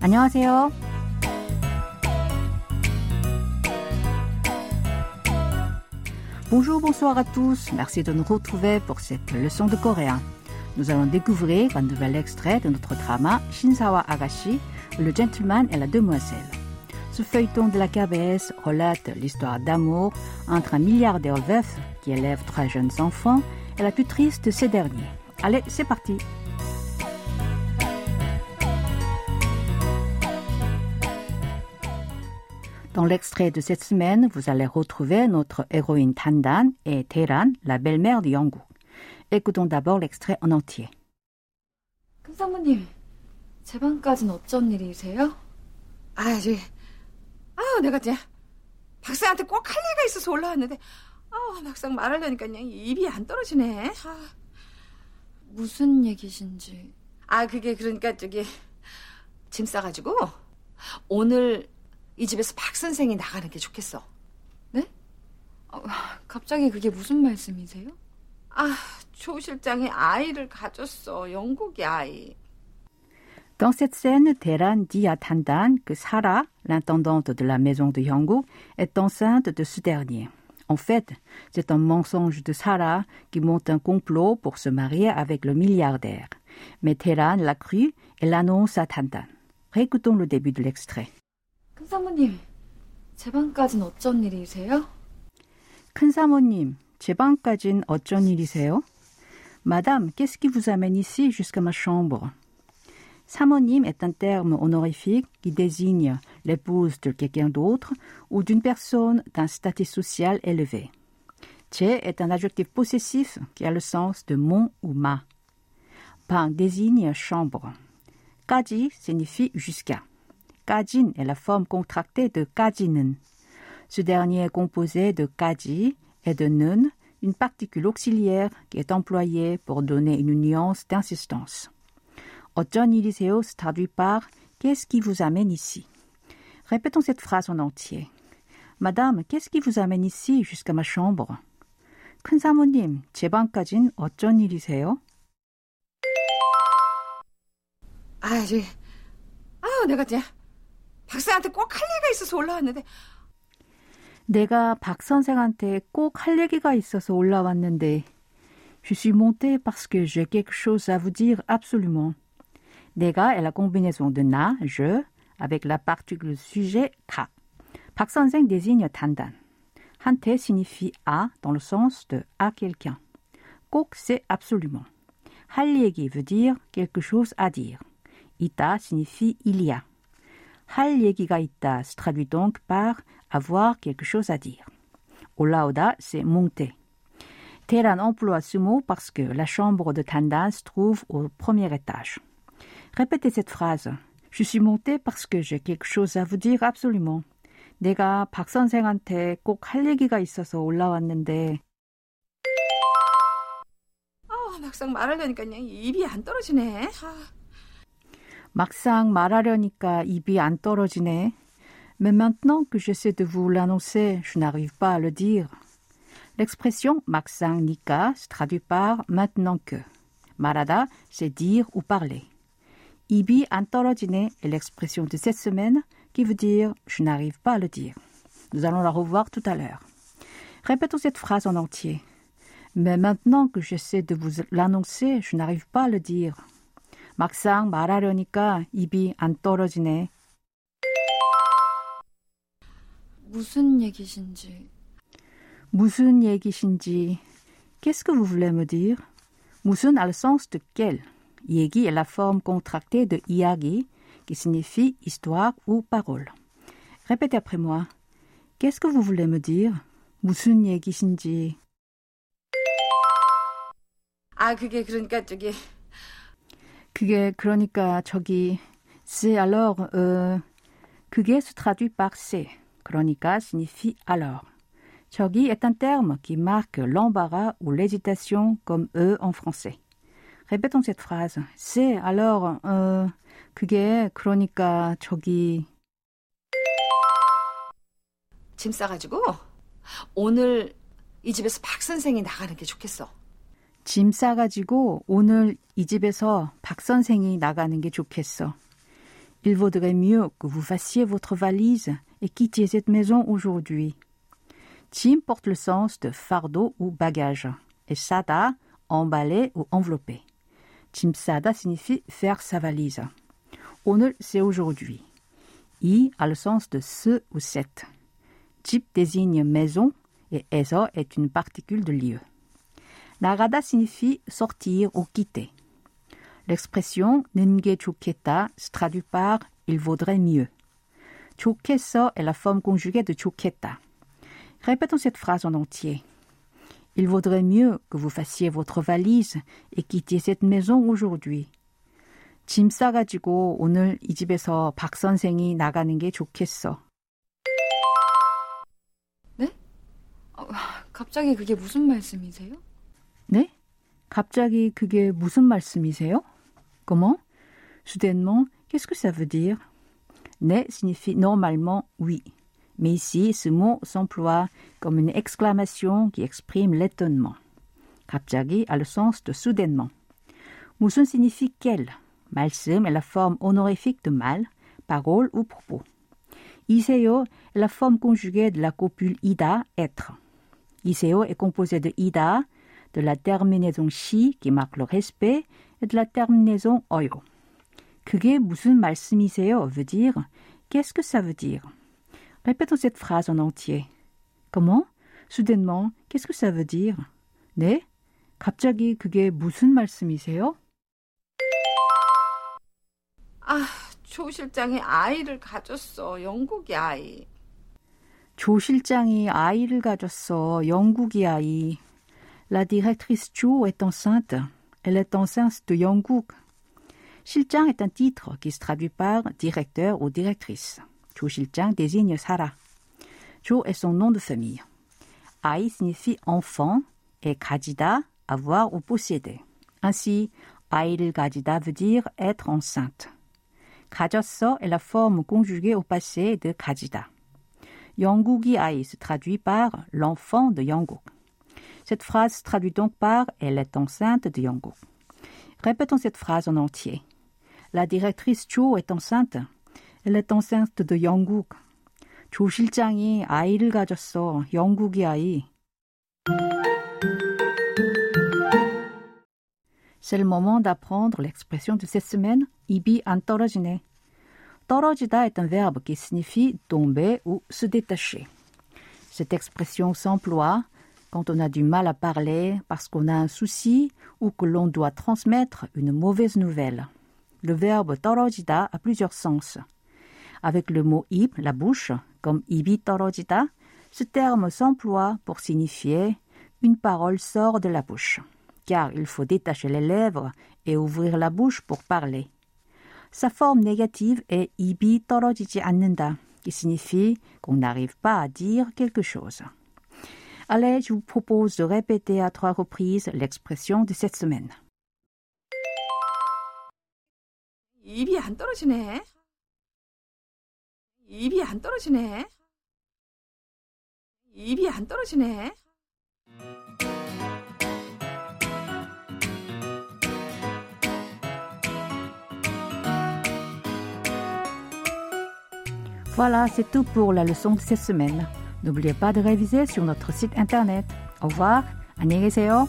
안녕하세요. Bonjour, bonsoir à tous. Merci de nous retrouver pour cette leçon de coréen. Nous allons découvrir un nouvel extrait de notre drama Shinsawa Agashi, Le gentleman et la demoiselle. Ce feuilleton de la KBS relate l'histoire d'amour entre un milliardaire veuf qui élève trois jeunes enfants et la tutrice de ces derniers. Allez, c'est parti. Dans l'extrait de cette semaine, vous allez retrouver notre héroïne Tandan et Teran, la belle-mère de Yongguk. Écoutons d'abord l'extrait en entier. 큰 사모님, 제 방까진 어쩐 일이세요? 아, 저, 아, 내가 이제 박사한테 꼭 할 얘기가 있어서 올라왔는데, 아, 막상 말하려니까 그냥 입이 안 떨어지네. 아, 무슨 얘기신지. 아, 그게 그러니까 저기 짐 싸가지고 오늘 이 집에서 박 선생이 나가는 게 좋겠어. 네? 아, 갑자기 그게 무슨 말씀이세요? 아, 조 실장이 아이를 가졌어. 영국의 아이. Dans cette scène, Teran dit à Tandan que Sarah, l'intendante de la maison de Yongguk, est enceinte de ce dernier. En fait, c'est un mensonge de Sarah qui monte un complot pour se marier avec le milliardaire. Mais Teran l'a cru et l'annonce à Tandan. Récoutons le début de l'extrait. 큰 사모님, 제 방까진 어쩐 일이세요? 큰 사모님, 제 방까진 어쩐 일이세요? Madame, qu'est-ce qui vous amène ici jusqu'à ma chambre? Samonim est un terme honorifique qui désigne l'épouse de quelqu'un d'autre ou d'une personne d'un statut social élevé. Che est un adjectif possessif qui a le sens de mon ou ma. Pan désigne chambre. Kaji signifie jusqu'à. Kajin est la forme contractée de kajinen. Ce dernier est composé de kaji et de nun, une particule auxiliaire qui est employée pour donner une nuance d'insistance. 어쩐 일이세요 se traduit par Qu'est-ce qui vous amène ici Répétons cette phrase en entier. Madame, qu'est-ce qui vous amène ici jusqu'à ma chambre 큰 사모님, 제 방까진 어쩐 일이세요? 아, 저, 아, 내가 이제 박사한테 꼭 할 얘기가 있어서 올라왔는데, 내가 박 선생한테 꼭 할 얘기가 있어서 올라왔는데 Je suis montée parce que j'ai quelque chose à vous dire absolument. 내가 est la combinaison de na, je, avec la particule sujet ka. 박 선생 désigne 단단. 한테 signifie à dans le sens de à quelqu'un. 꼭 c'est absolument. 할 얘기 veut dire quelque chose à dire. 있다 signifie il y a. 할 얘기가 있다 se traduit donc par avoir quelque chose à dire. 올라오다, c'est monter. Teran emploie ce mot parce que la chambre de Tandan se trouve au premier étage. Répétez cette phrase. Je suis montée parce que j'ai quelque chose à vous dire absolument. 내가 박 선생한테 꼭 할 얘기가 있어서 올라왔는데 아, 막상 말하려니까 그냥 입이 안 떨어지네. 아. 막상 말하려니까 입이 안 떨어지네. Mais maintenant que j'essaie de vous l'annoncer, je n'arrive pas à le dire. L'expression 막상 nika se traduit par maintenant que. 말하다, c'est dire ou parler. 입이 안 떨어지네 est l'expression de cette semaine qui veut dire je n'arrive pas à le dire. Nous allons la revoir tout à l'heure. Répétons cette phrase en entier. Mais maintenant que j'essaie de vous l'annoncer, je n'arrive pas à le dire. 막상 말하려니까 입이 안 떨어지네. 무슨 얘기신지. 무슨 얘기신지. Qu'est-ce que vous voulez me dire? 무슨 a le sens de quel. 얘기 est la forme contractée de 이야기 qui signifie histoire ou parole. Répétez après moi. Qu'est-ce que vous voulez me dire? 무슨 얘기신지. 아, 그게 그러니까 저기, 그게 그러니까 저기 c'est alors euh, 그게 se traduit par c'est. 그러니까 signifie alors. 저기 est un terme qui marque l'embarras ou l'hésitation comme eux en français. Répétons cette phrase. c'est alors euh, 그게 그러니까 저기 짐 싸가지고 오늘 이 집에서 박 선생이 나가는 게 좋겠어. 짐 싸가지고 오늘 이 집에서 박 선생이 나가는 게 좋겠어. Il vaudrait mieux que vous fassiez votre valise et quittiez cette maison aujourd'hui. Tim porte le sens de fardeau ou bagage et sada, emballer ou envelopper. Tim sada signifie faire sa valise. 오늘, c'est aujourd'hui. I a le sens de ce ou cette. Jeep désigne maison et eso est une particule de lieu. Narada signifie sortir ou quitter. L'expression nenge 좋겠다 se traduit par il vaudrait mieux. 좋겠어 est la forme conjuguée de 좋겠다. Répétons cette phrase en entier. Il vaudrait mieux que vous fassiez votre valise et quittiez cette maison aujourd'hui. 짐 싸가지고 오늘 이 집에서 박 선생이 나가는 게 좋겠어. 네? 어, 갑자기 그게 무슨 말씀이세요? 네? 갑자기 그게 무슨 말씀이세요? Comment? Soudainement, qu'est-ce que ça veut dire? Ne signifie normalement oui. Mais ici, ce mot s'emploie comme une exclamation qui exprime l'étonnement. 갑자기 a le sens de soudainement. 무슨 signifie quel? 말씀 est la forme honorifique de mal, parole ou propos. Iseo est la forme conjuguée de la copule ida, être. Iseo est composé de ida, de la terminaison shi qui marque le respect et de la terminaison oyo. 그게 무슨 말씀이세요 veut dire qu'est-ce que ça veut dire. Répétons cette phrase en entier. Comment? Soudainement, qu'est-ce que ça veut dire? 네? 갑자기 그게 무슨 말씀이세요? 아, 조 실장이 아이를 가졌어. 영국이 아이. 조 실장이 아이를 가졌어. 영국이 아이. La directrice Jo est enceinte. Elle est enceinte de 영국. 실장 est un titre qui se traduit par directeur ou directrice. 조 실장 désigne Sarah. Jo est son nom de famille. 아이 signifie enfant et 가지다, avoir ou posséder. Ainsi, 아이를 가지다 veut dire être enceinte. 가졌어 est la forme conjuguée au passé de 가지다. 영국이 아이 se traduit par l'enfant de 영국. Cette phrase se traduit donc par elle est enceinte de 영국. Répétons cette phrase en entier. La directrice Jo est enceinte. Elle est enceinte de 영국. 조 실장이 아이를 가졌어. 영국이 아이. C'est le moment d'apprendre l'expression de cette semaine, 입이 안 떨어지네. 떨어지다 est un verbe qui signifie tomber ou se détacher. Cette expression s'emploie quand on a du mal à parler parce qu'on a un souci ou que l'on doit transmettre une mauvaise nouvelle. Le verbe 떨어지다 a plusieurs sens. Avec le mot 입, la bouche, comme 입이 떨어지다, ce terme s'emploie pour signifier une parole sort de la bouche, car il faut détacher les lèvres et ouvrir la bouche pour parler. Sa forme négative est 입이 떨어지지 않는다, qui signifie qu'on n'arrive pas à dire quelque chose. Allez, je vous propose de répéter à trois reprises l'expression de cette semaine. 입이 안 떨어지네. 입이 안 떨어지네. 입이 안 떨어지네. Voilà, c'est tout pour la leçon de cette semaine. N'oubliez pas de réviser sur notre site internet. Au revoir, 안녕히 계세요.